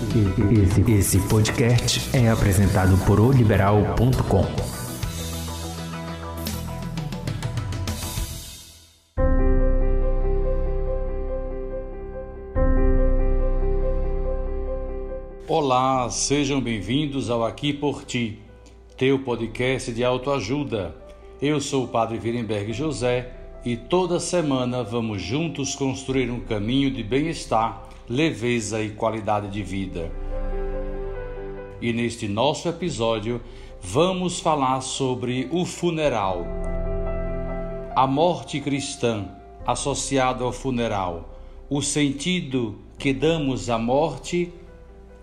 Esse, esse podcast é apresentado por oliberal.com. Olá, sejam bem-vindos ao Aqui por Ti, teu podcast de autoajuda. Eu sou o Padre Virenberg José e toda semana vamos juntos construir um caminho de bem-estar leveza e qualidade de vida. E neste nosso episódio, vamos falar sobre o funeral. A morte cristã associada ao funeral, o sentido que damos à morte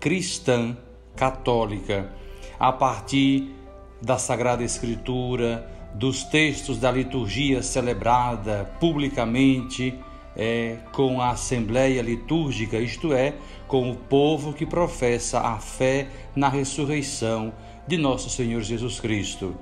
cristã católica a partir da Sagrada Escritura, dos textos da liturgia celebrada publicamente é, com a assembleia litúrgica, isto é, com o povo que professa a fé na ressurreição de nosso Senhor Jesus Cristo.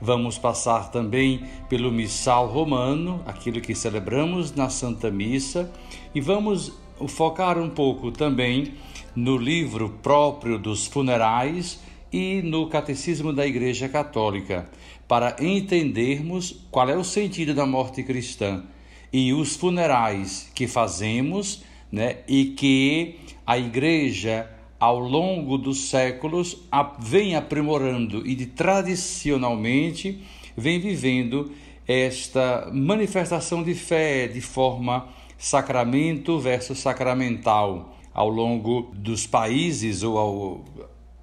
Vamos passar também pelo missal romano, aquilo que celebramos na Santa Missa, e vamos focar um pouco também no livro próprio dos funerais e no Catecismo da Igreja Católica, para entendermos qual é o sentido da morte cristã e os funerais que fazemos, né, e que a igreja ao longo dos séculos vem aprimorando e de tradicionalmente vem vivendo esta manifestação de fé de forma sacramento versus sacramental ao longo dos países ou ao,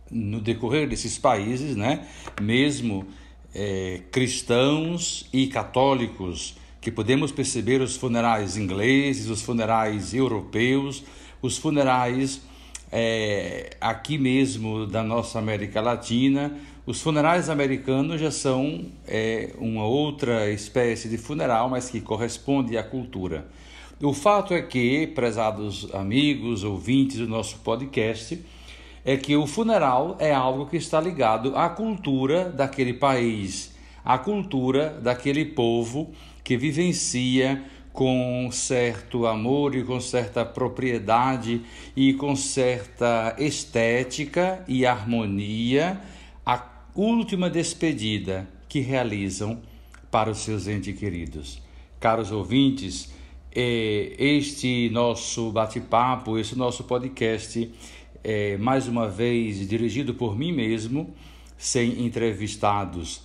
no decorrer desses países, né? Mesmo é, cristãos e católicos que podemos perceber os funerais ingleses, os funerais europeus, os funerais é, aqui mesmo da nossa América Latina. Os funerais americanos já são é, uma outra espécie de funeral, mas que corresponde à cultura. O fato é que, prezados amigos, ouvintes do nosso podcast, é que o funeral é algo que está ligado à cultura daquele país, à cultura daquele povo que vivencia com certo amor e com certa propriedade e com certa estética e harmonia a última despedida que realizam para os seus entes queridos. Caros ouvintes, é, este nosso bate-papo, esse nosso podcast, é mais uma vez dirigido por mim mesmo, sem entrevistados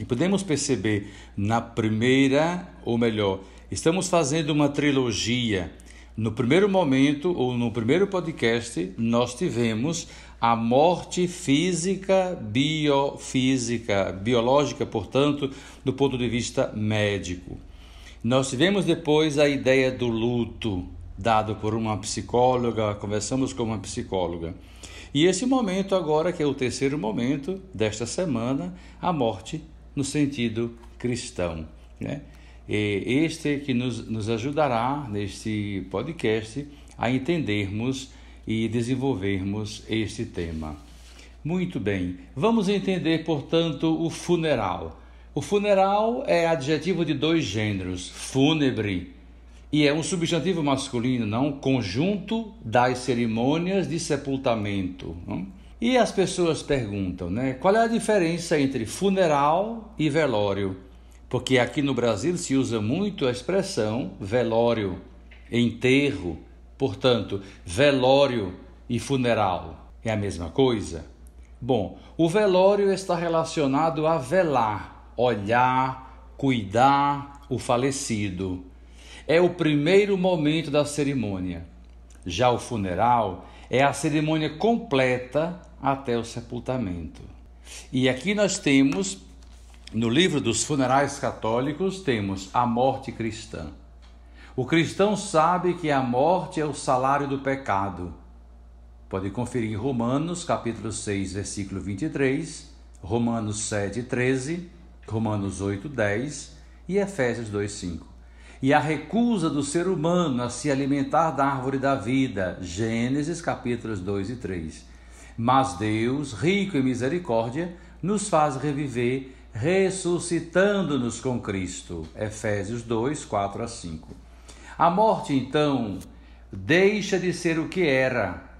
e podemos perceber na primeira, ou melhor, estamos fazendo uma trilogia. No primeiro momento, ou no primeiro podcast, nós tivemos a morte física, biofísica, biológica, portanto, do ponto de vista médico. Nós tivemos depois a ideia do luto, dado por uma psicóloga, conversamos com uma psicóloga. E esse momento agora, que é o terceiro momento desta semana, a morte no sentido cristão. Né? E este que nos, nos ajudará neste podcast a entendermos e desenvolvermos este tema. Muito bem, vamos entender, portanto, o funeral. O funeral é adjetivo de dois gêneros, fúnebre, e é um substantivo masculino, não? Conjunto das cerimônias de sepultamento. Não? E as pessoas perguntam, né? Qual é a diferença entre funeral e velório? Porque aqui no Brasil se usa muito a expressão velório, enterro. Portanto, velório e funeral é a mesma coisa? Bom, o velório está relacionado a velar, olhar, cuidar o falecido. É o primeiro momento da cerimônia. Já o funeral é a cerimônia completa até o sepultamento. E aqui nós temos, no livro dos funerais católicos, temos a morte cristã. O cristão sabe que a morte é o salário do pecado. Pode conferir Romanos, capítulo 6, versículo 23, Romanos 7, 13, Romanos 8, 10 e Efésios 2, 5 e a recusa do ser humano a se alimentar da árvore da vida. Gênesis capítulos 2 e 3. Mas Deus, rico em misericórdia, nos faz reviver, ressuscitando-nos com Cristo. Efésios 2, 4 a 5. A morte, então, deixa de ser o que era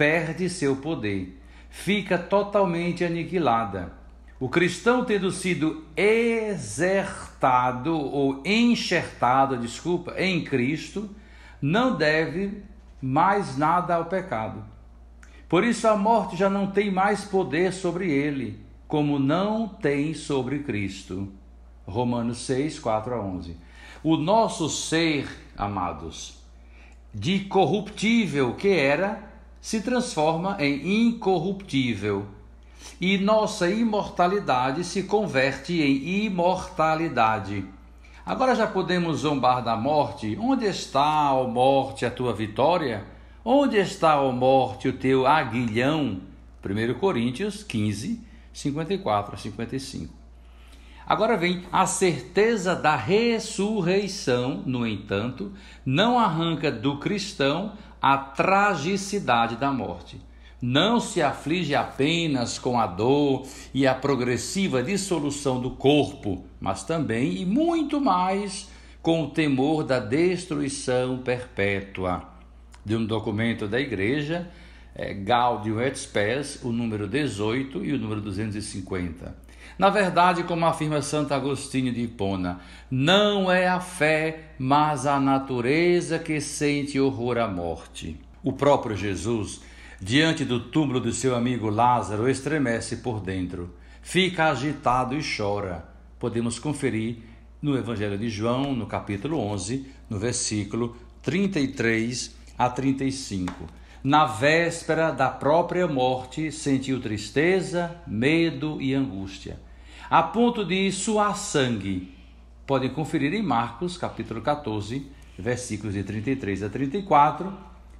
perde seu poder, fica totalmente aniquilada. O cristão, tendo sido exertado ou enxertado, desculpa, em Cristo, não deve mais nada ao pecado. Por isso a morte já não tem mais poder sobre ele, como não tem sobre Cristo. Romanos 6, 4 a 11. O nosso ser, amados, de corruptível que era, se transforma em incorruptível e nossa imortalidade se converte em imortalidade. Agora já podemos zombar da morte? Onde está, ó morte, a tua vitória? Onde está, ó morte, o teu aguilhão? 1 Coríntios 15, 54 a 55. Agora vem a certeza da ressurreição, no entanto, não arranca do cristão a tragicidade da morte não se aflige apenas com a dor e a progressiva dissolução do corpo, mas também e muito mais com o temor da destruição perpétua. De um documento da Igreja, é, Gaudium et Spes, o número 18 e o número 250. Na verdade, como afirma Santo Agostinho de Hipona, não é a fé, mas a natureza que sente horror à morte. O próprio Jesus diante do túmulo do seu amigo Lázaro, estremece por dentro, fica agitado e chora. Podemos conferir no Evangelho de João, no capítulo 11, no versículo 33 a 35. Na véspera da própria morte, sentiu tristeza, medo e angústia, a ponto de suar sangue. Podem conferir em Marcos, capítulo 14, versículos de 33 a 34,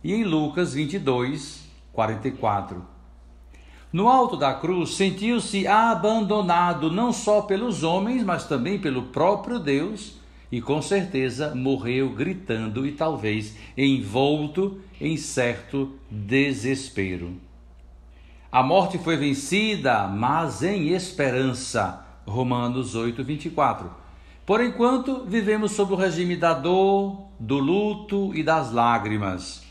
e em Lucas 22, 44. No alto da cruz, sentiu-se abandonado não só pelos homens, mas também pelo próprio Deus, e com certeza morreu gritando e talvez envolto em certo desespero. A morte foi vencida, mas em esperança. Romanos 8, 24. Por enquanto, vivemos sob o regime da dor, do luto e das lágrimas.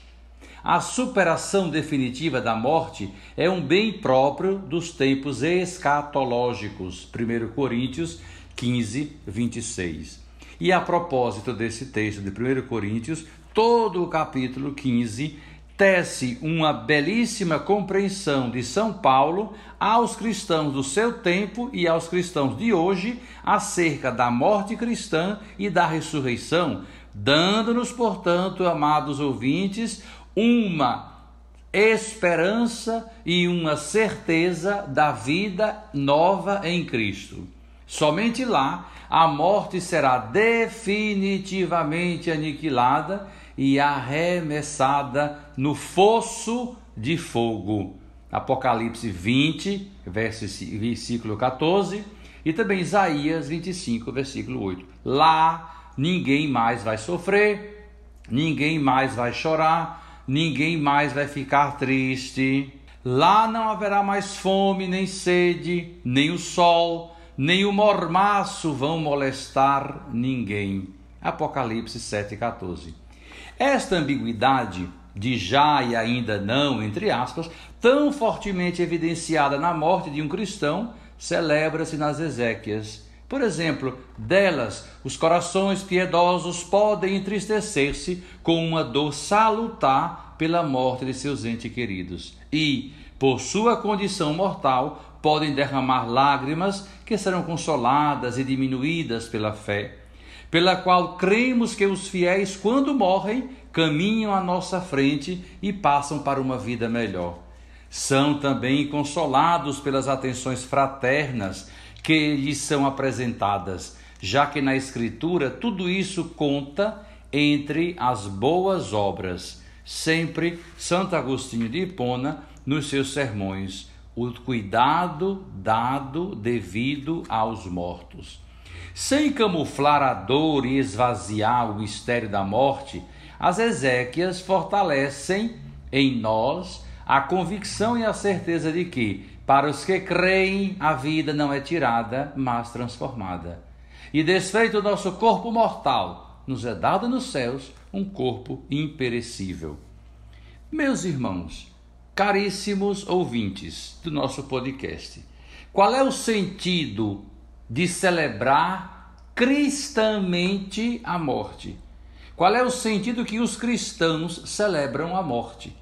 A superação definitiva da morte é um bem próprio dos tempos escatológicos. 1 Coríntios 15, 26. E a propósito desse texto de 1 Coríntios, todo o capítulo 15 tece uma belíssima compreensão de São Paulo aos cristãos do seu tempo e aos cristãos de hoje acerca da morte cristã e da ressurreição, dando-nos, portanto, amados ouvintes, uma esperança e uma certeza da vida nova em Cristo. Somente lá a morte será definitivamente aniquilada e arremessada no fosso de fogo. Apocalipse 20, versículo 14, e também Isaías 25, versículo 8. Lá ninguém mais vai sofrer, ninguém mais vai chorar, ninguém mais vai ficar triste. Lá não haverá mais fome, nem sede, nem o sol, nem o mormaço vão molestar ninguém. Apocalipse 7,14. Esta ambiguidade de já e ainda não, entre aspas, tão fortemente evidenciada na morte de um cristão, celebra-se nas Ezequias por exemplo, delas, os corações piedosos podem entristecer-se com uma dor salutar pela morte de seus entes queridos e, por sua condição mortal, podem derramar lágrimas que serão consoladas e diminuídas pela fé, pela qual cremos que os fiéis, quando morrem, caminham à nossa frente e passam para uma vida melhor. São também consolados pelas atenções fraternas que lhes são apresentadas, já que na Escritura tudo isso conta entre as boas obras. Sempre Santo Agostinho de Hipona, nos seus sermões, o cuidado dado devido aos mortos. Sem camuflar a dor e esvaziar o mistério da morte, as Ezequias fortalecem em nós a convicção e a certeza de que para os que creem, a vida não é tirada, mas transformada. E desfeito o nosso corpo mortal, nos é dado nos céus um corpo imperecível. Meus irmãos, Caríssimos ouvintes do nosso podcast, qual é o sentido de celebrar cristamente a morte? Qual é o sentido que os cristãos celebram a morte?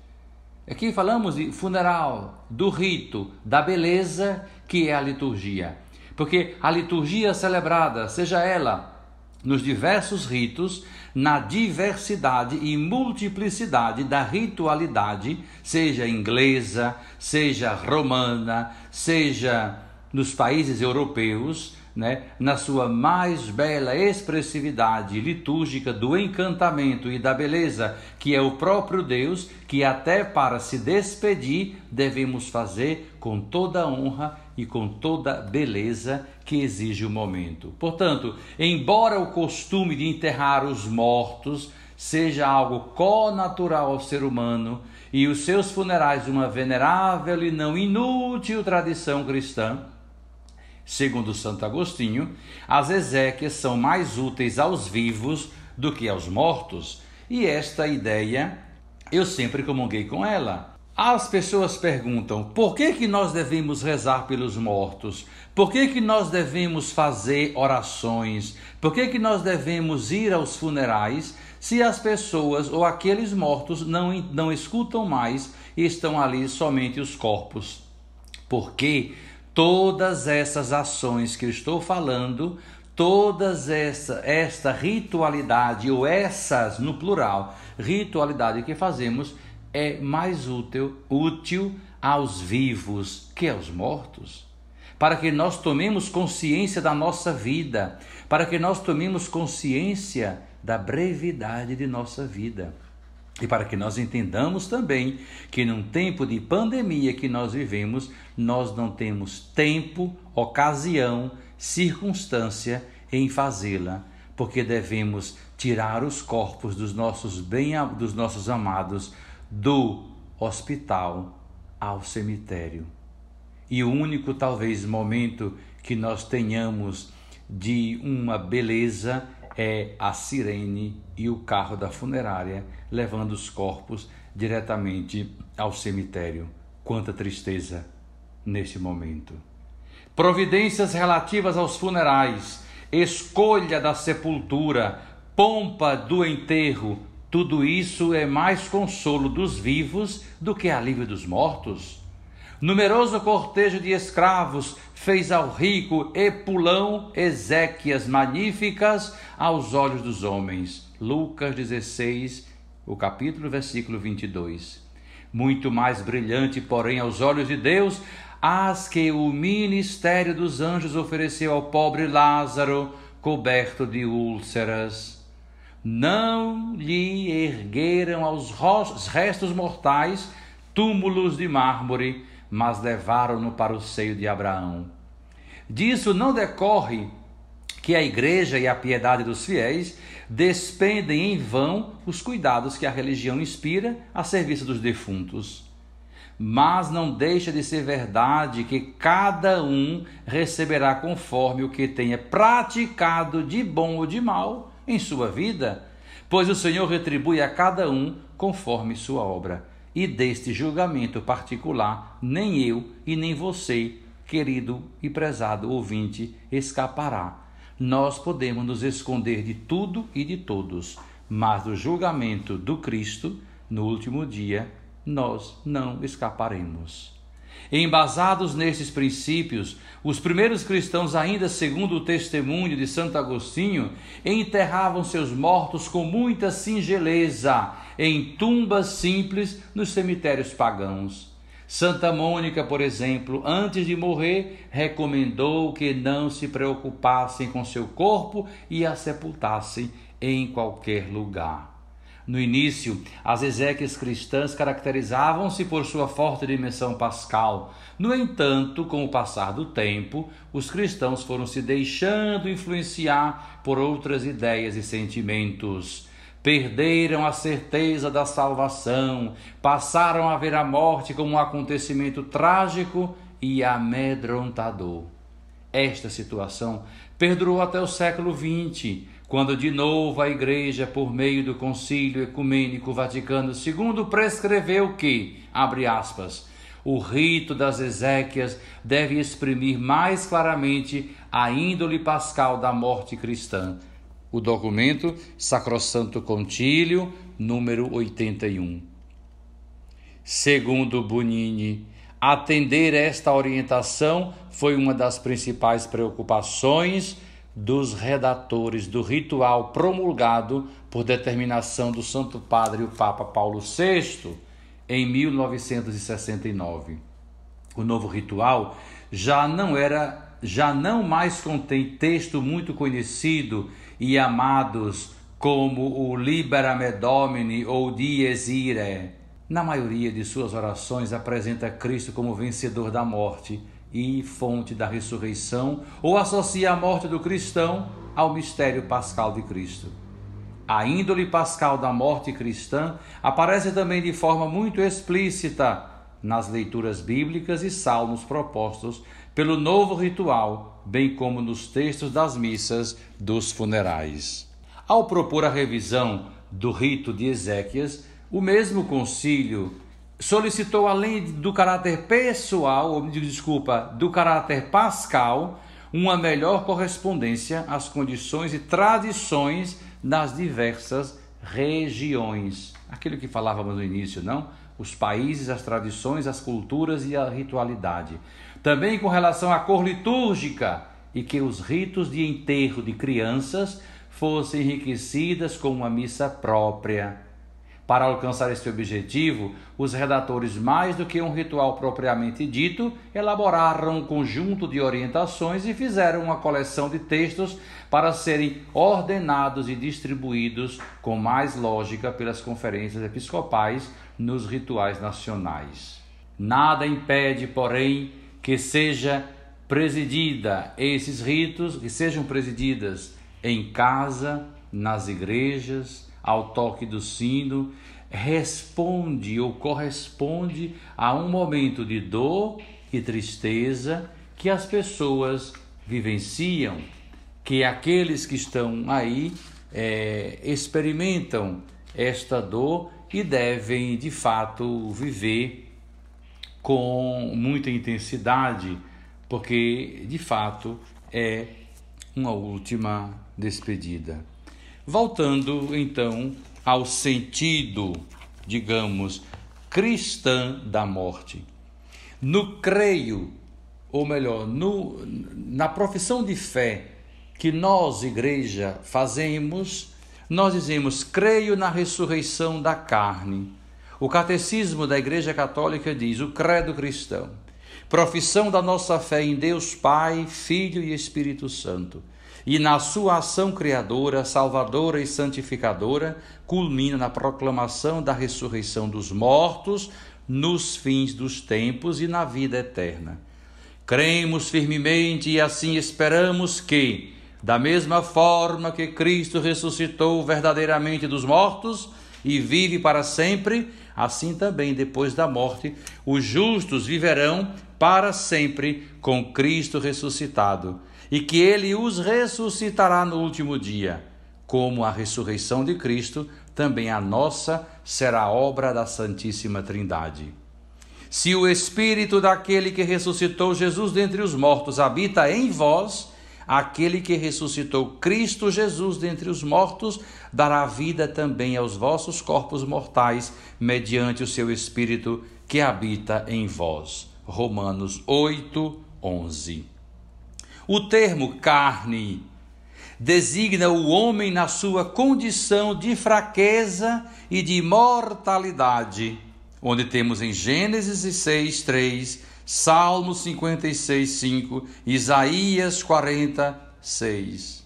Aqui falamos de funeral, do rito, da beleza que é a liturgia. Porque a liturgia celebrada, seja ela nos diversos ritos, na diversidade e multiplicidade da ritualidade, seja inglesa, seja romana, seja nos países europeus, né, na sua mais bela expressividade litúrgica do encantamento e da beleza, que é o próprio Deus, que até para se despedir devemos fazer com toda honra e com toda beleza que exige o momento. Portanto, embora o costume de enterrar os mortos seja algo co-natural ao ser humano e os seus funerais uma venerável e não inútil tradição cristã, Segundo Santo Agostinho, as exéquias são mais úteis aos vivos do que aos mortos, e esta ideia eu sempre comunguei com ela. As pessoas perguntam: por que, que nós devemos rezar pelos mortos? Por que, que nós devemos fazer orações? Por que, que nós devemos ir aos funerais se as pessoas ou aqueles mortos não, não escutam mais e estão ali somente os corpos? Porque todas essas ações que eu estou falando, todas essa esta ritualidade ou essas no plural, ritualidade que fazemos é mais útil, útil aos vivos que aos mortos. Para que nós tomemos consciência da nossa vida, para que nós tomemos consciência da brevidade de nossa vida. E para que nós entendamos também que num tempo de pandemia que nós vivemos, nós não temos tempo, ocasião, circunstância em fazê-la, porque devemos tirar os corpos dos nossos bem dos nossos amados do hospital ao cemitério. E o único talvez momento que nós tenhamos de uma beleza é a sirene e o carro da funerária levando os corpos diretamente ao cemitério. Quanta tristeza neste momento. Providências relativas aos funerais, escolha da sepultura, pompa do enterro, tudo isso é mais consolo dos vivos do que alívio dos mortos. Numeroso cortejo de escravos fez ao rico Epulão exéquias magníficas aos olhos dos homens. Lucas 16, o capítulo, versículo 22. Muito mais brilhante, porém, aos olhos de Deus, as que o ministério dos anjos ofereceu ao pobre Lázaro, coberto de úlceras. Não lhe ergueram aos restos mortais túmulos de mármore, mas levaram-no para o seio de Abraão. Disso não decorre que a igreja e a piedade dos fiéis despendem em vão os cuidados que a religião inspira a serviço dos defuntos. Mas não deixa de ser verdade que cada um receberá conforme o que tenha praticado de bom ou de mal em sua vida, pois o Senhor retribui a cada um conforme sua obra e deste julgamento particular, nem eu e nem você, querido e prezado ouvinte, escapará. Nós podemos nos esconder de tudo e de todos, mas do julgamento do Cristo, no último dia, nós não escaparemos. Embasados nesses princípios, os primeiros cristãos, ainda segundo o testemunho de Santo Agostinho, enterravam seus mortos com muita singeleza em tumbas simples nos cemitérios pagãos. Santa Mônica, por exemplo, antes de morrer, recomendou que não se preocupassem com seu corpo e a sepultassem em qualquer lugar. No início, as exéquias cristãs caracterizavam-se por sua forte dimensão pascal. No entanto, com o passar do tempo, os cristãos foram se deixando influenciar por outras ideias e sentimentos. Perderam a certeza da salvação, passaram a ver a morte como um acontecimento trágico e amedrontador. Esta situação perdurou até o século XX, quando de novo a Igreja, por meio do Concílio Ecumênico Vaticano II, prescreveu que, abre aspas, o rito das Ezequias deve exprimir mais claramente a índole pascal da morte cristã. O documento Sacrosanto Contílio, número 81. Segundo Bonini, atender esta orientação foi uma das principais preocupações dos redatores do ritual promulgado por determinação do Santo Padre o Papa Paulo VI em 1969. O novo ritual já não era já não mais contém texto muito conhecido e amados como o Libera Me Domini ou Dies Irae. Na maioria de suas orações apresenta Cristo como vencedor da morte e fonte da ressurreição, ou associa a morte do cristão ao mistério pascal de Cristo. A índole pascal da morte cristã aparece também de forma muito explícita nas leituras bíblicas e salmos propostos pelo novo ritual, bem como nos textos das missas dos funerais. Ao propor a revisão do rito de Ezequias, o mesmo concílio solicitou, além do caráter pessoal, ou desculpa, do caráter pascal, uma melhor correspondência às condições e tradições das diversas regiões. Aquilo que falávamos no início, não? Os países, as tradições, as culturas e a ritualidade. Também com relação à cor litúrgica e que os ritos de enterro de crianças fossem enriquecidas com uma missa própria para alcançar este objetivo, os redatores, mais do que um ritual propriamente dito, elaboraram um conjunto de orientações e fizeram uma coleção de textos para serem ordenados e distribuídos com mais lógica pelas conferências episcopais nos rituais nacionais. Nada impede, porém, que seja presidida esses ritos, que sejam presididas em casa, nas igrejas, ao toque do sino, responde ou corresponde a um momento de dor e tristeza que as pessoas vivenciam, que aqueles que estão aí é, experimentam esta dor e devem de fato viver com muita intensidade, porque de fato é uma última despedida. Voltando então ao sentido, digamos, cristã da morte. No creio, ou melhor, no, na profissão de fé que nós, igreja, fazemos, nós dizemos: creio na ressurreição da carne. O catecismo da Igreja Católica diz: o credo cristão, profissão da nossa fé em Deus Pai, Filho e Espírito Santo e na sua ação criadora, salvadora e santificadora, culmina na proclamação da ressurreição dos mortos nos fins dos tempos e na vida eterna. Cremos firmemente e assim esperamos que, da mesma forma que Cristo ressuscitou verdadeiramente dos mortos e vive para sempre, assim também depois da morte, os justos viverão para sempre com Cristo ressuscitado e que ele os ressuscitará no último dia. Como a ressurreição de Cristo, também a nossa será obra da Santíssima Trindade. Se o Espírito daquele que ressuscitou Jesus dentre os mortos habita em vós, aquele que ressuscitou Cristo Jesus dentre os mortos dará vida também aos vossos corpos mortais, mediante o seu Espírito que habita em vós. Romanos 8, 11. O termo carne designa o homem na sua condição de fraqueza e de mortalidade, onde temos em Gênesis 6, 3, Salmos 56, 5, Isaías 46.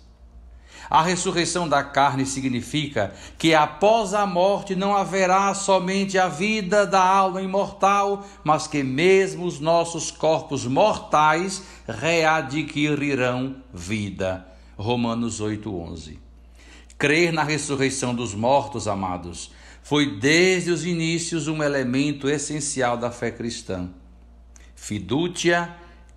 A ressurreição da carne significa que após a morte não haverá somente a vida da alma imortal, mas que mesmo os nossos corpos mortais readquirirão vida. Romanos 8:11. Crer na ressurreição dos mortos, amados, foi desde os inícios um elemento essencial da fé cristã. Fiducia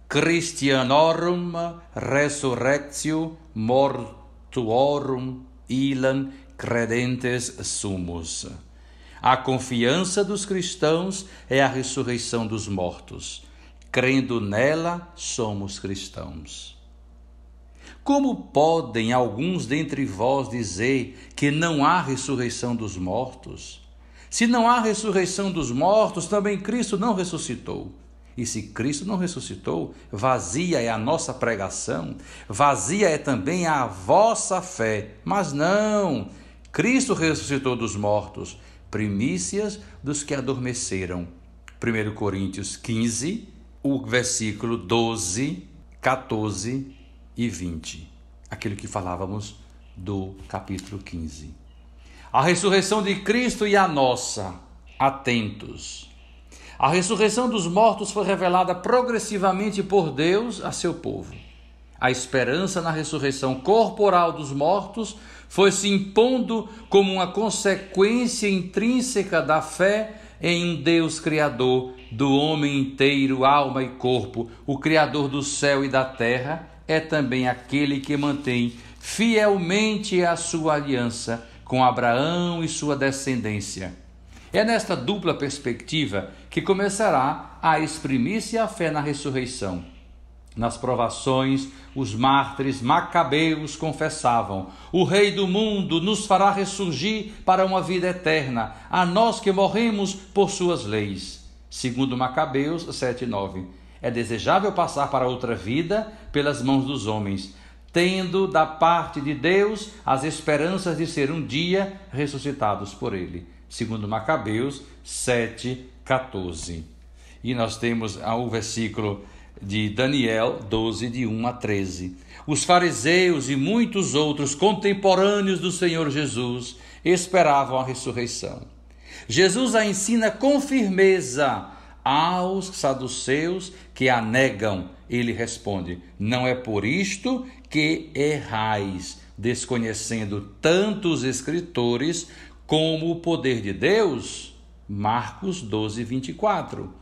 Christianorum resurrectio mortuum tuorum ilan credentes sumus. A confiança dos cristãos é a ressurreição dos mortos. Crendo nela, somos cristãos. Como podem alguns dentre vós dizer que não há ressurreição dos mortos? Se não há ressurreição dos mortos, também Cristo não ressuscitou. E se Cristo não ressuscitou, vazia é a nossa pregação, vazia é também a vossa fé. Mas não, Cristo ressuscitou dos mortos, primícias dos que adormeceram. 1 Coríntios 15, o versículo 12, 14 e 20. Aquilo que falávamos do capítulo 15. A ressurreição de Cristo e a nossa, atentos. A ressurreição dos mortos foi revelada progressivamente por Deus a seu povo. A esperança na ressurreição corporal dos mortos foi se impondo como uma consequência intrínseca da fé em um Deus Criador do homem inteiro, alma e corpo, o Criador do céu e da terra, é também aquele que mantém fielmente a sua aliança com Abraão e sua descendência. É nesta dupla perspectiva que começará a exprimir-se a fé na ressurreição. Nas provações, os mártires macabeus confessavam: O Rei do mundo nos fará ressurgir para uma vida eterna, a nós que morremos por suas leis. Segundo Macabeus 7:9. É desejável passar para outra vida pelas mãos dos homens, tendo da parte de Deus as esperanças de ser um dia ressuscitados por ele. Segundo Macabeus 7:14. E nós temos o versículo de Daniel 12 de 1 a 13. Os fariseus e muitos outros contemporâneos do Senhor Jesus esperavam a ressurreição. Jesus a ensina com firmeza aos saduceus que a negam. Ele responde: Não é por isto que errais, desconhecendo tanto os escritores como o poder de Deus? Marcos 12, 24.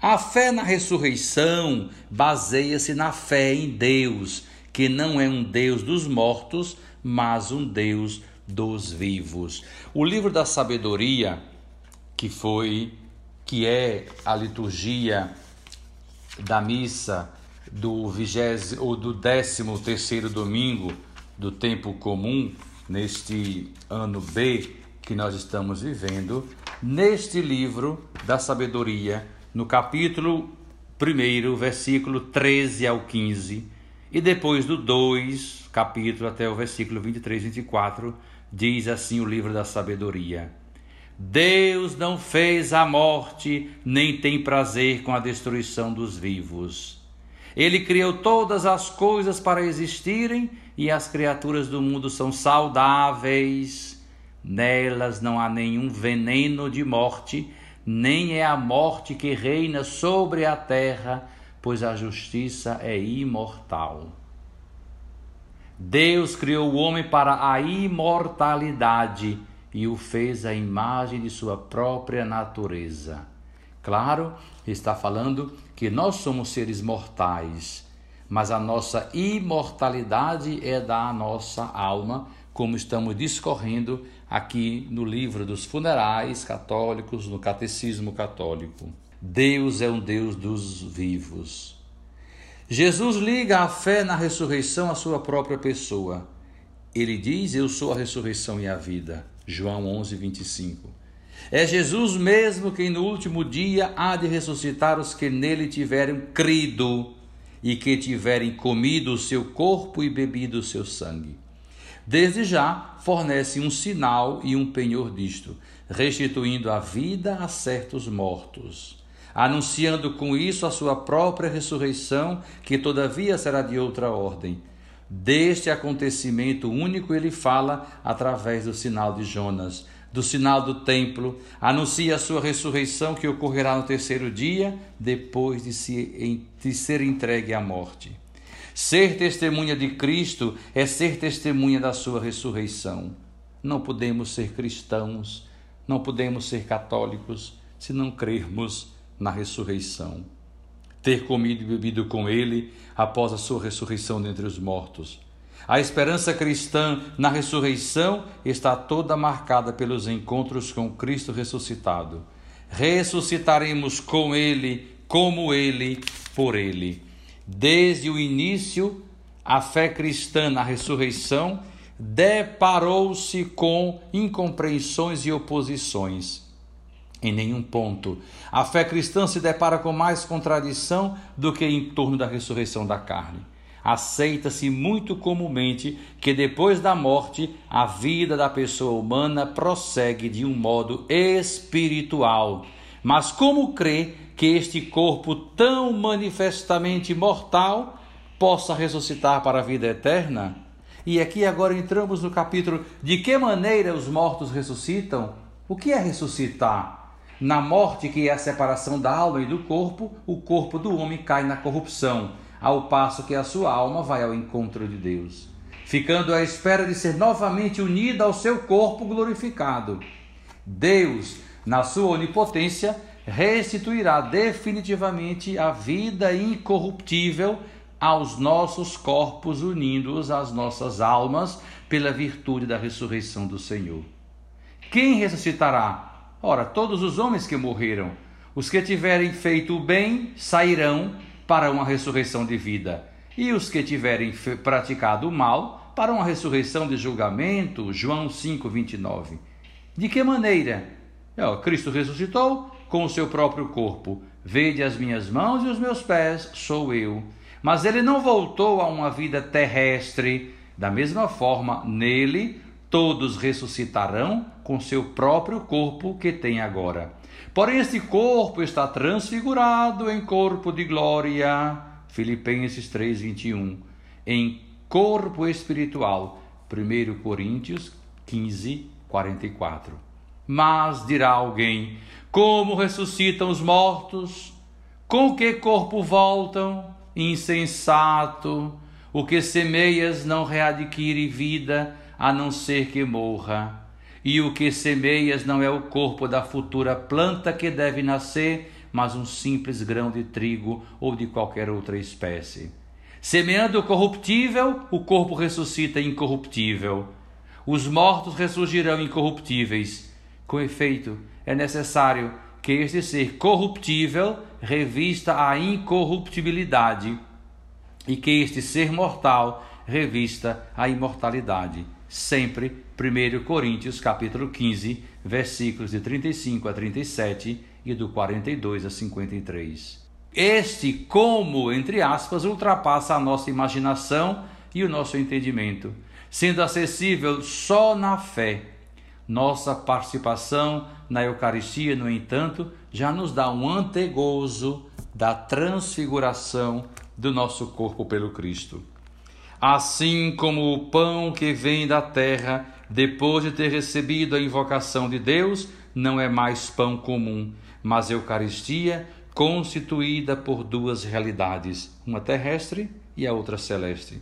A fé na ressurreição baseia-se na fé em Deus, que não é um Deus dos mortos, mas um Deus dos vivos. O livro da sabedoria, que foi que é a liturgia da missa do vigésimo ou do décimo terceiro domingo do tempo comum neste ano B que nós estamos vivendo, neste livro da sabedoria, no capítulo 1, versículo 13 ao 15, e depois do 2, capítulo até o versículo 23 e 24, diz assim o livro da sabedoria: Deus não fez a morte, nem tem prazer com a destruição dos vivos. Ele criou todas as coisas para existirem e as criaturas do mundo são saudáveis. Nelas não há nenhum veneno de morte, nem é a morte que reina sobre a terra, pois a justiça é imortal. Deus criou o homem para a imortalidade e o fez à imagem de sua própria natureza. Claro, está falando que nós somos seres mortais, mas a nossa imortalidade é da nossa alma, como estamos discorrendo aqui no livro dos funerais católicos, no catecismo católico. Deus é um Deus dos vivos. Jesus liga a fé na ressurreição à sua própria pessoa. Ele diz: Eu sou a ressurreição e a vida. João 11, 25. É Jesus mesmo quem no último dia há de ressuscitar os que nele tiverem crido e que tiverem comido o seu corpo e bebido o seu sangue. Desde já fornece um sinal e um penhor disto, restituindo a vida a certos mortos, anunciando com isso a sua própria ressurreição, que todavia será de outra ordem. Deste acontecimento único ele fala através do sinal de Jonas do sinal do templo, anuncia a sua ressurreição que ocorrerá no terceiro dia, depois de, se, de ser entregue à morte. Ser testemunha de Cristo é ser testemunha da sua ressurreição. Não podemos ser cristãos, não podemos ser católicos se não crermos na ressurreição. Ter comido e bebido com ele após a sua ressurreição dentre os mortos A esperança cristã na ressurreição está toda marcada pelos encontros com Cristo ressuscitado. Ressuscitaremos com Ele, como Ele, por Ele. Desde o início, a fé cristã na ressurreição deparou-se com incompreensões e oposições. Em nenhum ponto. A fé cristã se depara com mais contradição do que em torno da ressurreição da carne. Aceita-se muito comumente que depois da morte a vida da pessoa humana prossegue de um modo espiritual. Mas como crê que este corpo tão manifestamente mortal possa ressuscitar para a vida eterna? E aqui agora entramos no capítulo de que maneira os mortos ressuscitam? O que é ressuscitar? Na morte, que é a separação da alma e do corpo, o corpo do homem cai na corrupção, ao passo que a sua alma vai ao encontro de Deus, ficando à espera de ser novamente unida ao seu corpo glorificado. Deus, na sua onipotência, restituirá definitivamente a vida incorruptível aos nossos corpos, unindo-os às nossas almas pela virtude da ressurreição do Senhor. Quem ressuscitará? Ora, todos os homens que morreram, os que tiverem feito o bem sairão para uma ressurreição de vida, e os que tiverem praticado o mal para uma ressurreição de julgamento. João 5:29. De que maneira? Cristo ressuscitou com o seu próprio corpo. Vede as minhas mãos e os meus pés, sou eu. Mas ele não voltou a uma vida terrestre. Da mesma forma, nele todos ressuscitarão com seu próprio corpo que tem agora. Porém, este corpo está transfigurado em corpo de glória. Filipenses 3:21. Em corpo espiritual. 1 Coríntios 15, 44. Mas dirá alguém: Como ressuscitam os mortos? Com que corpo voltam? Insensato! O que semeias não readquire vida, a não ser que morra. E o que semeias não é o corpo da futura planta que deve nascer, mas um simples grão de trigo ou de qualquer outra espécie. Semeando o corruptível, o corpo ressuscita incorruptível. Os mortos ressurgirão incorruptíveis com efeito, é necessário que este ser corruptível revista a incorruptibilidade e que este ser mortal revista a imortalidade. Sempre 1 Coríntios capítulo 15, versículos de 35 a 37 e do 42 a 53. Este como, entre aspas, ultrapassa a nossa imaginação e o nosso entendimento, sendo acessível só na fé nossa participação na Eucaristia, no entanto, já nos dá um antegozo da transfiguração do nosso corpo pelo Cristo. Assim como o pão que vem da terra, depois de ter recebido a invocação de Deus, não é mais pão comum, mas Eucaristia constituída por duas realidades, uma terrestre e a outra celeste.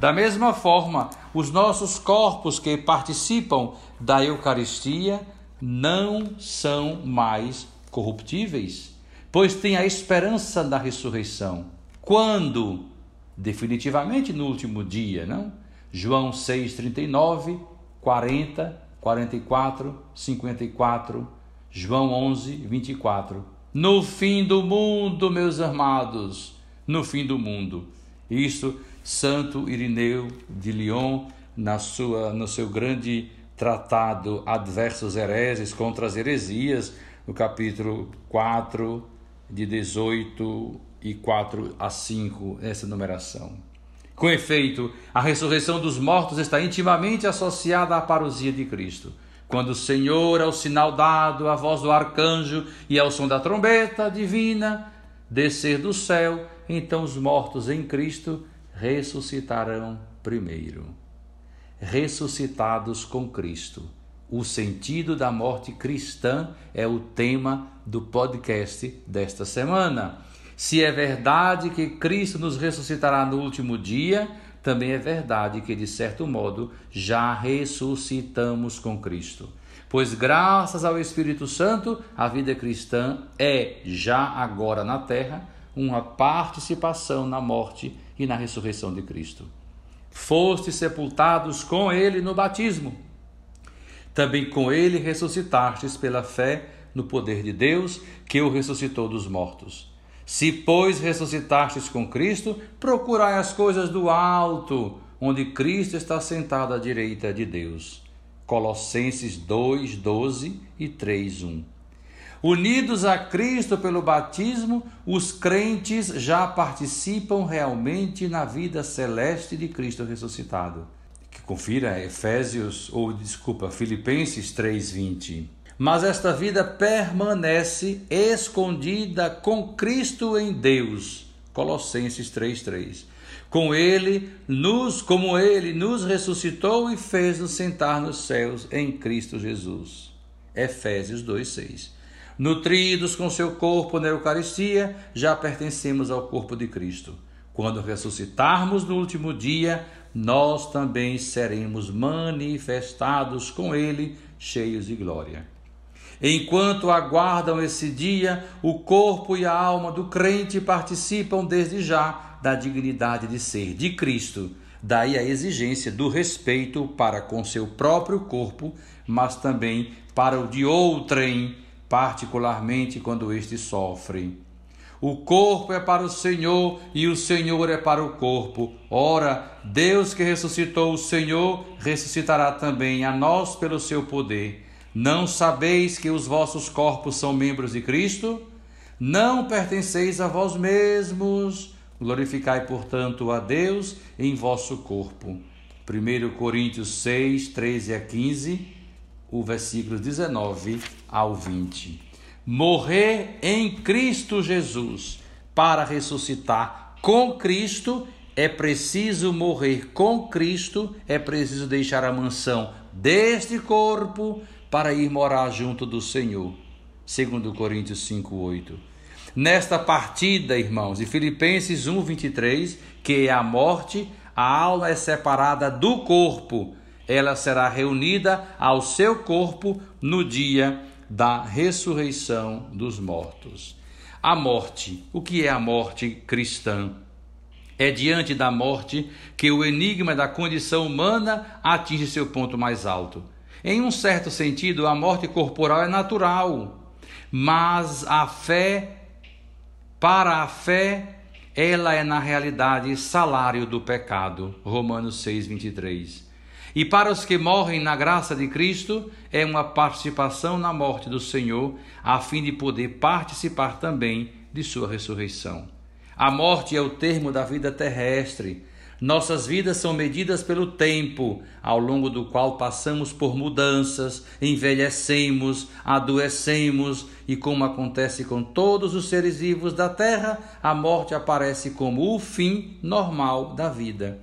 Da mesma forma, os nossos corpos que participam da Eucaristia não são mais corruptíveis, pois têm a esperança da ressurreição. Quando? Definitivamente no último dia, não? João 6, 39, 40, 44, 54, João 11, 24. No fim do mundo, meus amados, no fim do mundo. Isso Santo Irineu de Lyon, na sua, no seu grande tratado Adversos Hereses contra as Heresias, no capítulo 4, de 18 e 4 a 5, essa numeração. Com efeito, a ressurreição dos mortos está intimamente associada à parousia de Cristo. Quando o Senhor, ao sinal dado, a voz do arcanjo e ao som da trombeta divina, descer do céu, então os mortos em Cristo ressuscitarão primeiro. Ressuscitados com Cristo. O sentido da morte cristã é o tema do podcast desta semana. Se é verdade que Cristo nos ressuscitará no último dia, também é verdade que, de certo modo, já ressuscitamos com Cristo. Pois, graças ao Espírito Santo, a vida cristã é, já agora na terra, uma participação na morte e na ressurreição de Cristo. fostes sepultados com ele no batismo. Também com ele ressuscitastes pela fé no poder de Deus, que o ressuscitou dos mortos. Se, pois, ressuscitastes com Cristo, procurai as coisas do alto, onde Cristo está sentado à direita de Deus. Colossenses 2, 12 e 3, 1. Unidos a Cristo pelo batismo, os crentes já participam realmente na vida celeste de Cristo ressuscitado. Que confira Efésios, ou desculpa, Filipenses 3:20. Mas esta vida permanece escondida com Cristo em Deus. Colossenses 3:3. Com ele nos, como ele nos ressuscitou e fez-nos sentar nos céus em Cristo Jesus. Efésios 2:6. Nutridos com seu corpo na Eucaristia, já pertencemos ao corpo de Cristo. Quando ressuscitarmos no último dia, nós também seremos manifestados com Ele, cheios de glória. Enquanto aguardam esse dia, o corpo e a alma do crente participam desde já da dignidade de ser de Cristo. Daí a exigência do respeito para com seu próprio corpo, mas também para o de outrem particularmente quando este sofre. O corpo é para o Senhor e o Senhor é para o corpo. Ora, Deus que ressuscitou o Senhor, ressuscitará também a nós pelo seu poder. Não sabeis que os vossos corpos são membros de Cristo? Não pertenceis a vós mesmos. Glorificai, portanto, a Deus em vosso corpo. 1 Coríntios 6, 13 a 15 o versículo 19 ao 20. Morrer em Cristo Jesus para ressuscitar com Cristo é preciso morrer com Cristo, é preciso deixar a mansão deste corpo para ir morar junto do Senhor. Segundo Coríntios 5:8. Nesta partida, irmãos, de Filipenses 1:23, que é a morte, a alma é separada do corpo ela será reunida ao seu corpo no dia da ressurreição dos mortos. A morte, o que é a morte cristã? É diante da morte que o enigma da condição humana atinge seu ponto mais alto. Em um certo sentido, a morte corporal é natural, mas a fé, para a fé, ela é na realidade salário do pecado. Romanos 6, 23. E para os que morrem na graça de Cristo, é uma participação na morte do Senhor, a fim de poder participar também de sua ressurreição. A morte é o termo da vida terrestre. Nossas vidas são medidas pelo tempo, ao longo do qual passamos por mudanças, envelhecemos, adoecemos, e como acontece com todos os seres vivos da terra, a morte aparece como o fim normal da vida.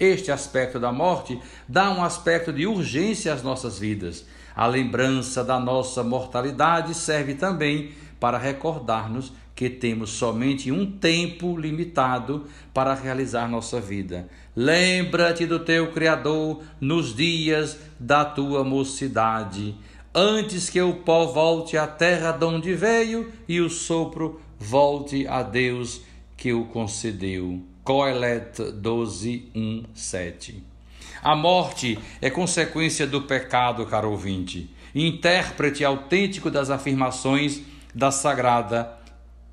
Este aspecto da morte dá um aspecto de urgência às nossas vidas. A lembrança da nossa mortalidade serve também para recordar-nos que temos somente um tempo limitado para realizar nossa vida. Lembra-te do teu Criador nos dias da tua mocidade, antes que o pó volte à terra de onde veio e o sopro volte a Deus que o concedeu. Coelet 12, 1, 7. A morte é consequência do pecado, caro ouvinte, intérprete autêntico das afirmações da Sagrada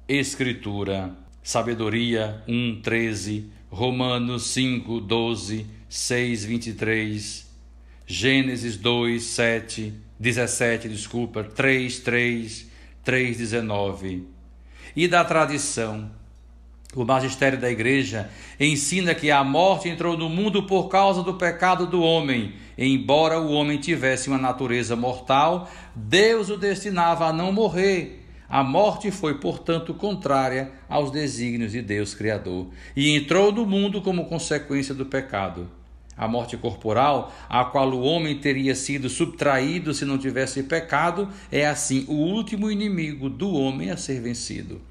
Escritura. Sabedoria 1, 13, Romanos 5, 12, 6, 23, Gênesis 2, 7, 17, desculpa, 3, 3, 3, 19. E da tradição, o magistério da igreja ensina que a morte entrou no mundo por causa do pecado do homem. Embora o homem tivesse uma natureza mortal, Deus o destinava a não morrer. A morte foi, portanto, contrária aos desígnios de Deus Criador e entrou no mundo como consequência do pecado. A morte corporal, a qual o homem teria sido subtraído se não tivesse pecado, é assim o último inimigo do homem a ser vencido.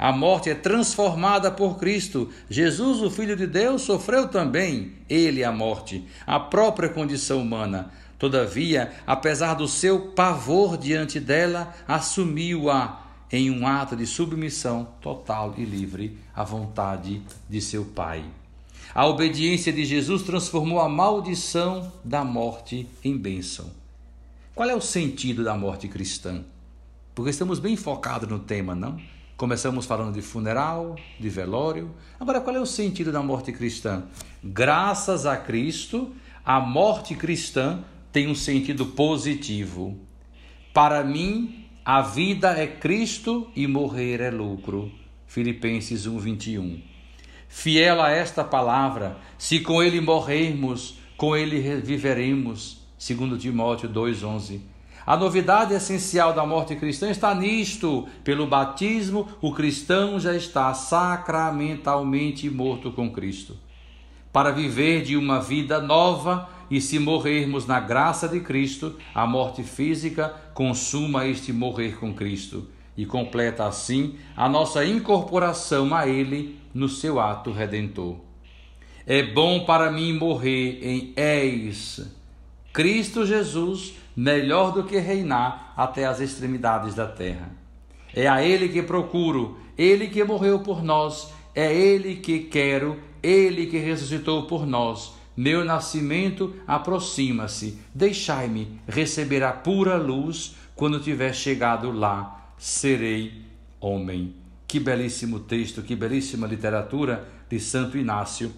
A morte é transformada por Cristo. Jesus, o Filho de Deus, sofreu também, ele, a morte, a própria condição humana. Todavia, apesar do seu pavor diante dela, assumiu-a em um ato de submissão total e livre à vontade de seu Pai. A obediência de Jesus transformou a maldição da morte em bênção. Qual é o sentido da morte cristã? Porque estamos bem focados no tema, não? Começamos falando de funeral, de velório. Agora, qual é o sentido da morte cristã? Graças a Cristo, a morte cristã tem um sentido positivo. Para mim, a vida é Cristo e morrer é lucro. Filipenses 1:21. Fiel a esta palavra, se com ele morrermos, com ele viveremos. Segundo Timóteo 2:11. A novidade essencial da morte cristã está nisto. Pelo batismo, o cristão já está sacramentalmente morto com Cristo. Para viver de uma vida nova e se morrermos na graça de Cristo, a morte física consuma este morrer com Cristo e completa assim a nossa incorporação a Ele no seu ato redentor. É bom para mim morrer em eis Cristo Jesus melhor do que reinar até as extremidades da terra. É a Ele que procuro, Ele que morreu por nós, é Ele que quero, Ele que ressuscitou por nós. Meu nascimento aproxima-se. Deixai-me receber a pura luz quando tiver chegado lá. Serei homem. Que belíssimo texto, que belíssima literatura de Santo Inácio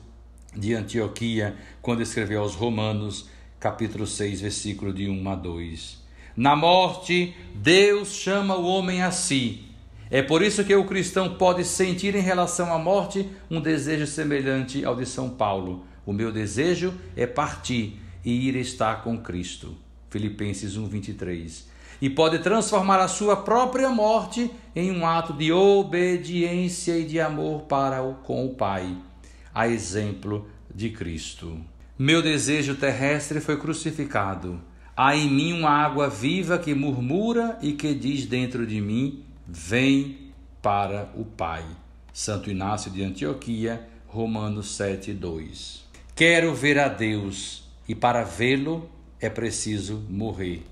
de Antioquia, quando escreveu aos Romanos capítulo 6, versículo de 1 a 2. Na morte, Deus chama o homem a si. É por isso que o cristão pode sentir em relação à morte um desejo semelhante ao de São Paulo. O meu desejo é partir e ir estar com Cristo. Filipenses 1:23. E pode transformar a sua própria morte em um ato de obediência e de amor para o com o Pai, a exemplo de Cristo. Meu desejo terrestre foi crucificado. Há em mim uma água viva que murmura e que diz dentro de mim: Vem para o Pai. Santo Inácio de Antioquia, Romanos 7, 2. Quero ver a Deus e para vê-lo é preciso morrer.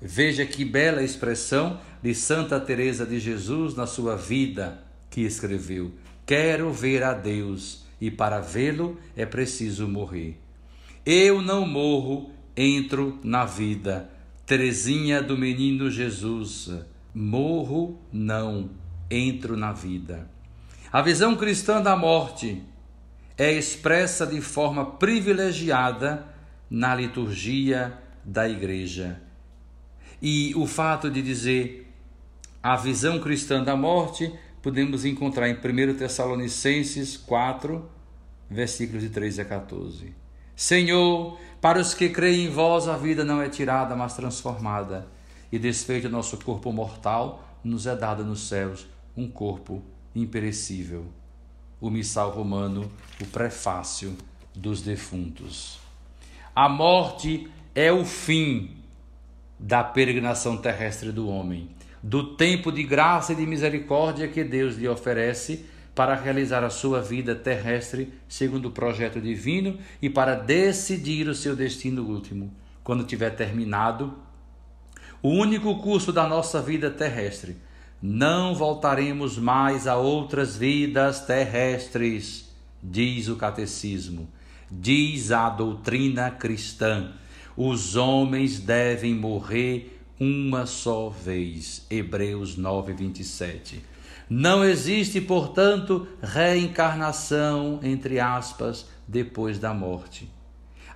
Veja que bela expressão de Santa Teresa de Jesus na sua vida que escreveu: Quero ver a Deus e para vê-lo é preciso morrer. Eu não morro, entro na vida. Terezinha do Menino Jesus. Morro, não, entro na vida. A visão cristã da morte é expressa de forma privilegiada na liturgia da igreja. E o fato de dizer a visão cristã da morte podemos encontrar em 1 Tessalonicenses 4, versículos de 13 a 14. Senhor, para os que creem em vós, a vida não é tirada, mas transformada, e desfeito nosso corpo mortal, nos é dado nos céus um corpo imperecível. O missal romano, o prefácio dos defuntos. A morte é o fim da peregrinação terrestre do homem, do tempo de graça e de misericórdia que Deus lhe oferece para realizar a sua vida terrestre segundo o projeto divino e para decidir o seu destino último, quando tiver terminado o único curso da nossa vida terrestre. Não voltaremos mais a outras vidas terrestres, diz o catecismo, diz a doutrina cristã. Os homens devem morrer uma só vez. Hebreus 9, 27. Não existe, portanto, reencarnação, entre aspas, depois da morte.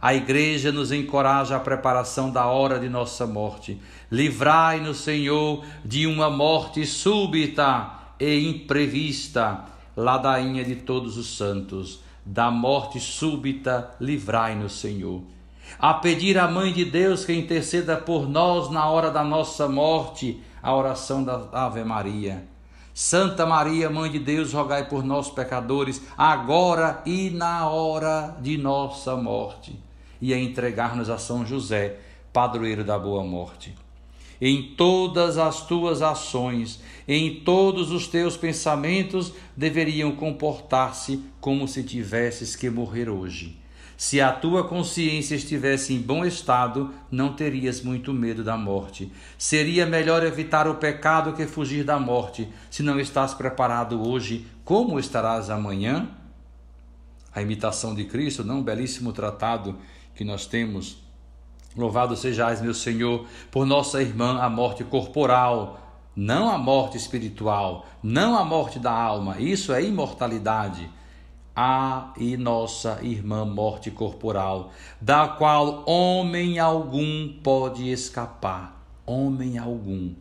A Igreja nos encoraja à preparação da hora de nossa morte. Livrai-nos, Senhor, de uma morte súbita e imprevista, ladainha de todos os santos. Da morte súbita, livrai-nos, Senhor. A pedir à Mãe de Deus que interceda por nós na hora da nossa morte, a oração da Ave Maria. Santa Maria, Mãe de Deus, rogai por nós, pecadores, agora e na hora de nossa morte. E a entregar-nos a São José, padroeiro da boa morte. Em todas as tuas ações, em todos os teus pensamentos, deveriam comportar-se como se tivesses que morrer hoje se a tua consciência estivesse em bom estado, não terias muito medo da morte. Seria melhor evitar o pecado que fugir da morte. Se não estás preparado hoje, como estarás amanhã? a imitação de Cristo, não um belíssimo tratado que nós temos. Louvado sejais, meu Senhor, por nossa irmã a morte corporal, não a morte espiritual, não a morte da alma. Isso é imortalidade. A e nossa irmã morte corporal, da qual homem algum pode escapar, homem algum.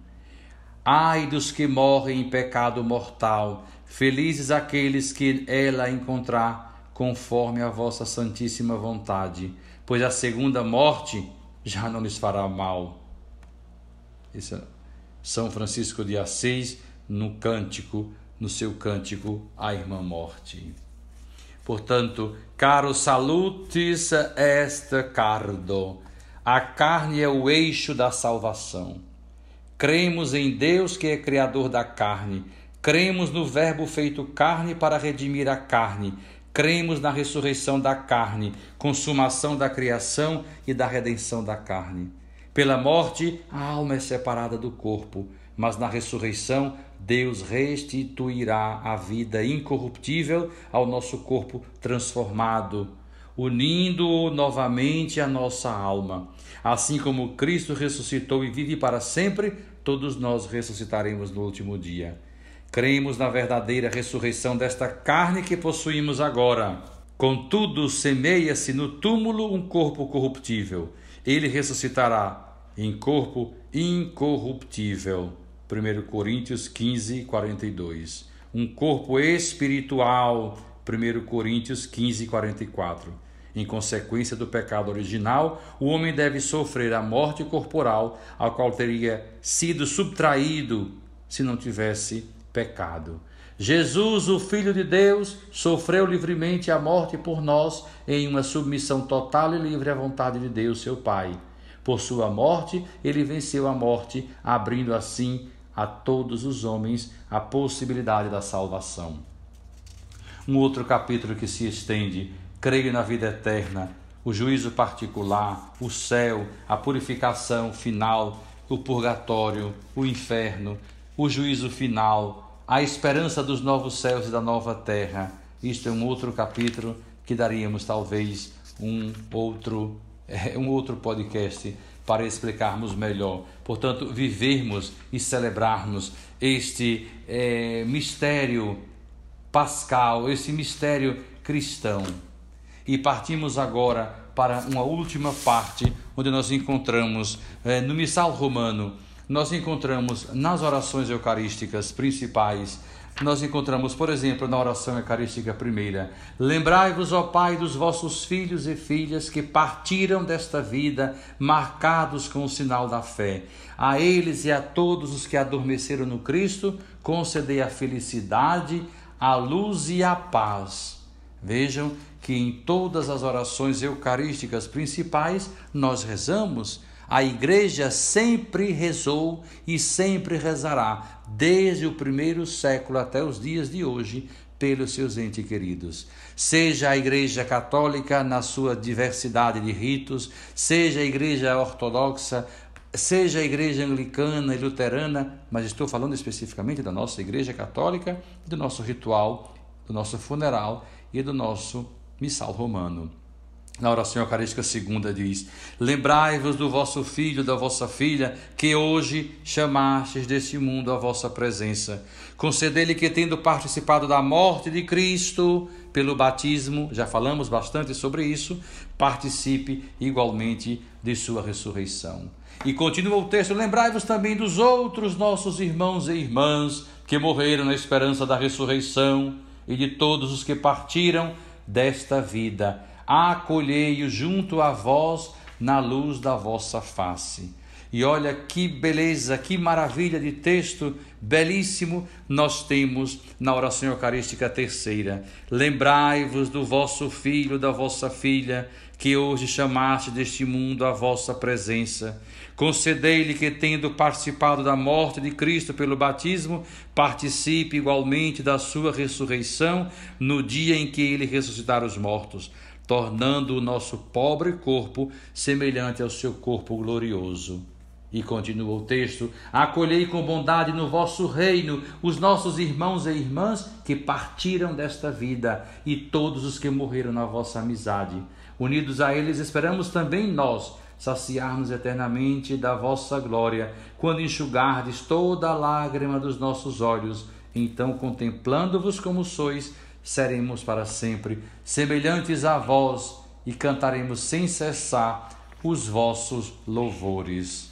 Ai dos que morrem em pecado mortal, felizes aqueles que ela encontrar conforme a vossa santíssima vontade, pois a segunda morte já não lhes fará mal. Isso é São Francisco de Assis, no cântico, no seu cântico, a irmã morte. Portanto, caro salutis est cardo, a carne é o eixo da salvação. Cremos em Deus que é Criador da carne, cremos no Verbo feito carne para redimir a carne, Cremos na ressurreição da carne, consumação da criação e da redenção da carne. Pela morte, a alma é separada do corpo, mas na ressurreição, Deus restituirá a vida incorruptível ao nosso corpo transformado, unindo-o novamente à nossa alma. Assim como Cristo ressuscitou e vive para sempre, todos nós ressuscitaremos no último dia. Cremos na verdadeira ressurreição desta carne que possuímos agora. Contudo, semeia-se no túmulo um corpo corruptível. Ele ressuscitará em corpo incorruptível. 1 Coríntios 15, 42. Um corpo espiritual. 1 Coríntios 15, 44. Em consequência do pecado original, o homem deve sofrer a morte corporal, a qual teria sido subtraído se não tivesse pecado. Jesus, o Filho de Deus, sofreu livremente a morte por nós em uma submissão total e livre à vontade de Deus, seu Pai. Por sua morte, ele venceu a morte, abrindo assim a todos os homens a possibilidade da salvação. Um outro capítulo que se estende: creio na vida eterna, o juízo particular, o céu, a purificação final, o purgatório, o inferno, o juízo final, a esperança dos novos céus e da nova terra. Isto é um outro capítulo que daríamos talvez um outro um outro podcast para explicarmos melhor. Portanto, vivermos e celebrarmos este é, mistério pascal, esse mistério cristão. E partimos agora para uma última parte, onde nós encontramos é, no Missal Romano nós encontramos nas orações eucarísticas principais, nós encontramos, por exemplo, na oração eucarística primeira: Lembrai-vos, ó Pai, dos vossos filhos e filhas que partiram desta vida marcados com o sinal da fé. A eles e a todos os que adormeceram no Cristo, concedei a felicidade, a luz e a paz. Vejam que em todas as orações eucarísticas principais nós rezamos a igreja sempre rezou e sempre rezará, desde o primeiro século até os dias de hoje, pelos seus entes queridos. Seja a Igreja Católica na sua diversidade de ritos, seja a Igreja Ortodoxa, seja a Igreja Anglicana e Luterana, mas estou falando especificamente da nossa Igreja Católica, do nosso ritual, do nosso funeral e do nosso missal romano. Na oração eucarística segunda diz: Lembrai-vos do vosso filho, da vossa filha, que hoje chamastes desse mundo à vossa presença. Concedei-lhe que, tendo participado da morte de Cristo pelo batismo, já falamos bastante sobre isso, participe igualmente de sua ressurreição. E continua o texto: Lembrai-vos também dos outros nossos irmãos e irmãs que morreram na esperança da ressurreição e de todos os que partiram desta vida acolhei-o junto a vós na luz da vossa face. E olha que beleza, que maravilha de texto belíssimo nós temos na oração eucarística terceira. Lembrai-vos do vosso filho, da vossa filha, que hoje chamaste deste mundo à vossa presença. Concedei-lhe que, tendo participado da morte de Cristo pelo batismo, participe igualmente da sua ressurreição no dia em que ele ressuscitar os mortos tornando o nosso pobre corpo semelhante ao seu corpo glorioso. E continua o texto: Acolhei com bondade no vosso reino os nossos irmãos e irmãs que partiram desta vida e todos os que morreram na vossa amizade. Unidos a eles, esperamos também nós saciar-nos eternamente da vossa glória, quando enxugardes toda a lágrima dos nossos olhos. Então, contemplando-vos como sois, seremos para sempre semelhantes a vós e cantaremos sem cessar os vossos louvores.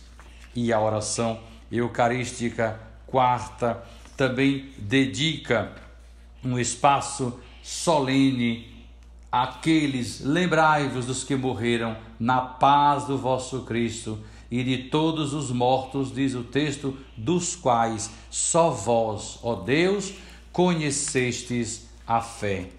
E a oração eucarística quarta também dedica um espaço solene àqueles, lembrai-vos dos que morreram na paz do vosso Cristo e de todos os mortos, diz o texto, dos quais só vós, ó Deus, conhecestes a fé.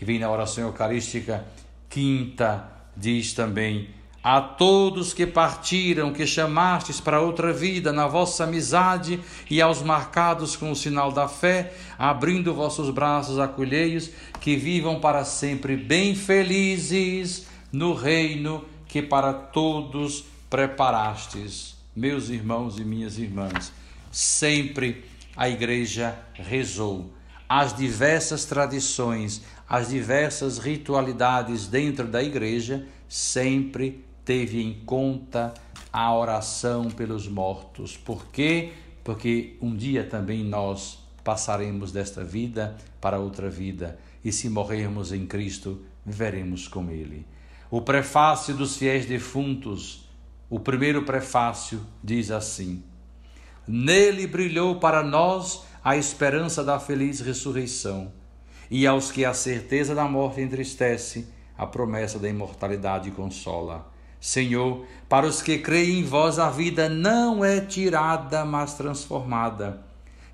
E vem na oração eucarística quinta, diz também: a todos que partiram, que chamastes para outra vida na vossa amizade, e aos marcados com o sinal da fé, abrindo vossos braços, acolheios, que vivam para sempre bem felizes no reino que para todos preparastes. Meus irmãos e minhas irmãs, sempre a igreja rezou. As diversas tradições, as diversas ritualidades dentro da igreja sempre teve em conta a oração pelos mortos. Por quê? Porque um dia também nós passaremos desta vida para outra vida, e se morrermos em Cristo, viveremos com Ele. O prefácio dos fiéis defuntos, o primeiro prefácio, diz assim: Nele brilhou para nós a esperança da feliz ressurreição, e aos que a certeza da morte entristece, a promessa da imortalidade consola. Senhor, para os que creem em vós, a vida não é tirada, mas transformada.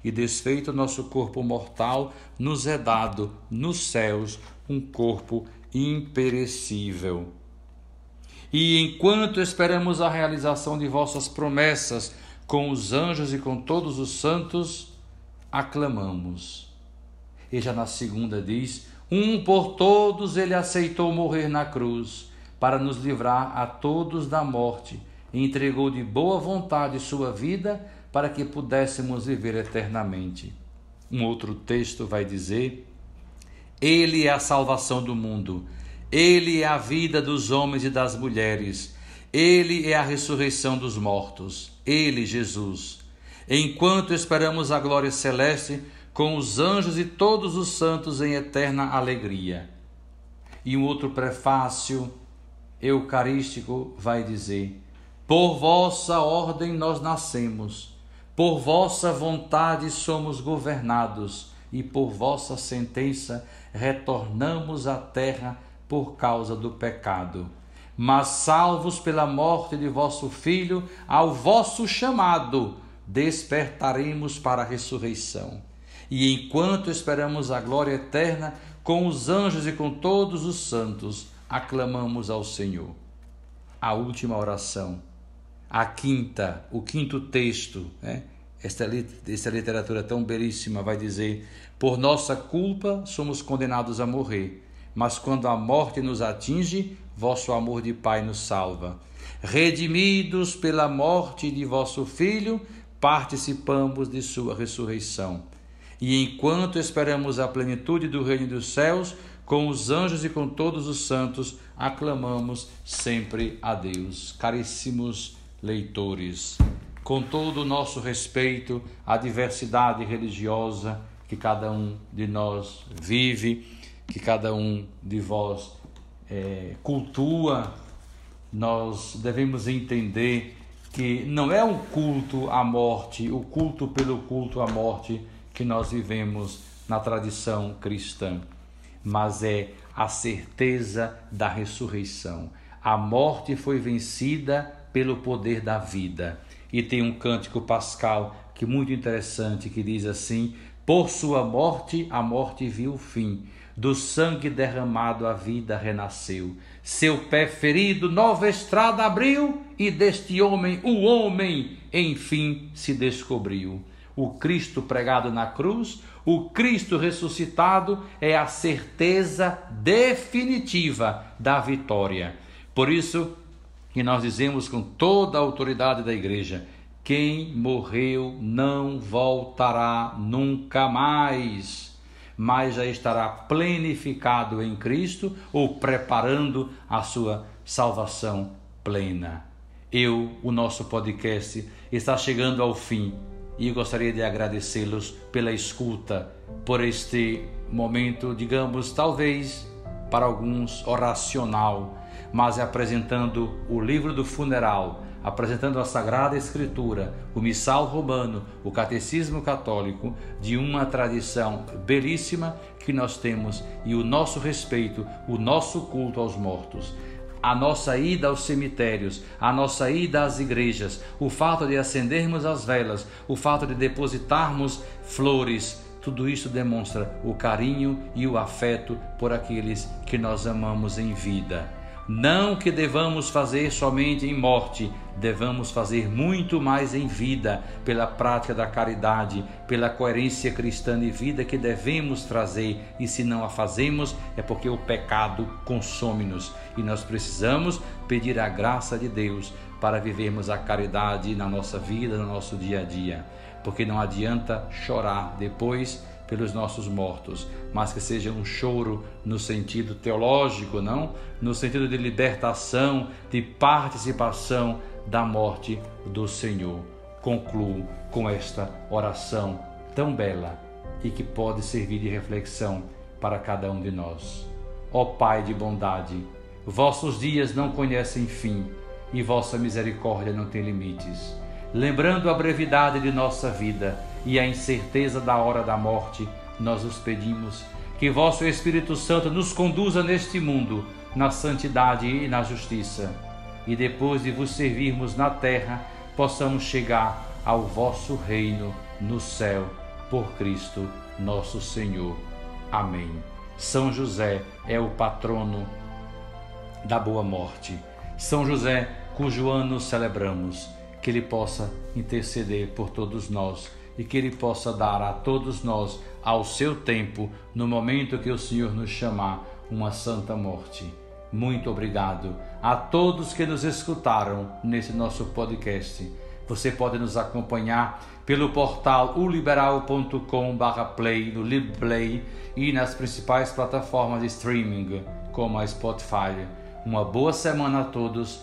E desfeito nosso corpo mortal, nos é dado nos céus um corpo imperecível. E enquanto esperamos a realização de vossas promessas com os anjos e com todos os santos, aclamamos. E já na segunda diz: Um por todos ele aceitou morrer na cruz para nos livrar a todos da morte, e entregou de boa vontade sua vida para que pudéssemos viver eternamente. Um outro texto vai dizer: Ele é a salvação do mundo, Ele é a vida dos homens e das mulheres, Ele é a ressurreição dos mortos, Ele, Jesus. Enquanto esperamos a glória celeste, com os anjos e todos os santos em eterna alegria. E um outro prefácio eucarístico vai dizer: Por vossa ordem nós nascemos, por vossa vontade somos governados, e por vossa sentença retornamos à terra por causa do pecado. Mas salvos pela morte de vosso Filho, ao vosso chamado, despertaremos para a ressurreição. E enquanto esperamos a glória eterna, com os anjos e com todos os santos, aclamamos ao Senhor. A última oração, a quinta, o quinto texto, né? esta, esta literatura tão belíssima vai dizer: Por nossa culpa somos condenados a morrer, mas quando a morte nos atinge, vosso amor de Pai nos salva. Redimidos pela morte de vosso Filho, participamos de sua ressurreição. E enquanto esperamos a plenitude do reino dos céus, com os anjos e com todos os santos, aclamamos sempre a Deus. Caríssimos leitores, com todo o nosso respeito à diversidade religiosa que cada um de nós vive, que cada um de vós é, cultua, nós devemos entender que não é um culto à morte, o culto pelo culto à morte que nós vivemos na tradição cristã mas é a certeza da ressurreição. A morte foi vencida pelo poder da vida. E tem um cântico pascal que é muito interessante que diz assim: Por sua morte a morte viu o fim, do sangue derramado a vida renasceu. Seu pé ferido nova estrada abriu e deste homem o homem enfim se descobriu o Cristo pregado na cruz, o Cristo ressuscitado é a certeza definitiva da vitória. Por isso que nós dizemos com toda a autoridade da igreja: Quem morreu não voltará nunca mais, mas já estará plenificado em Cristo ou preparando a sua salvação plena. Eu, o nosso podcast, está chegando ao fim e gostaria de agradecê-los pela escuta, por este momento, digamos, talvez para alguns oracional, mas apresentando o livro do funeral apresentando a Sagrada Escritura, o Missal Romano, o Catecismo Católico, de uma tradição belíssima que nós temos e o nosso respeito, o nosso culto aos mortos. A nossa ida aos cemitérios, a nossa ida às igrejas, o fato de acendermos as velas, o fato de depositarmos flores, tudo isso demonstra o carinho e o afeto por aqueles que nós amamos em vida. Não que devamos fazer somente em morte, devamos fazer muito mais em vida, pela prática da caridade, pela coerência cristã de vida que devemos trazer, e se não a fazemos, é porque o pecado consome-nos. E nós precisamos pedir a graça de Deus para vivermos a caridade na nossa vida, no nosso dia a dia, porque não adianta chorar depois pelos nossos mortos, mas que seja um choro no sentido teológico, não? No sentido de libertação, de participação da morte do Senhor. Concluo com esta oração tão bela e que pode servir de reflexão para cada um de nós. Ó Pai de bondade, vossos dias não conhecem fim e vossa misericórdia não tem limites. Lembrando a brevidade de nossa vida, e a incerteza da hora da morte, nós os pedimos que vosso Espírito Santo nos conduza neste mundo na santidade e na justiça, e depois de vos servirmos na terra, possamos chegar ao vosso reino no céu, por Cristo nosso Senhor. Amém. São José é o patrono da boa morte. São José, cujo ano celebramos, que ele possa interceder por todos nós e que Ele possa dar a todos nós, ao seu tempo, no momento que o Senhor nos chamar, uma santa morte. Muito obrigado a todos que nos escutaram nesse nosso podcast. Você pode nos acompanhar pelo portal uliberal.com/play no LibPlay e nas principais plataformas de streaming, como a Spotify. Uma boa semana a todos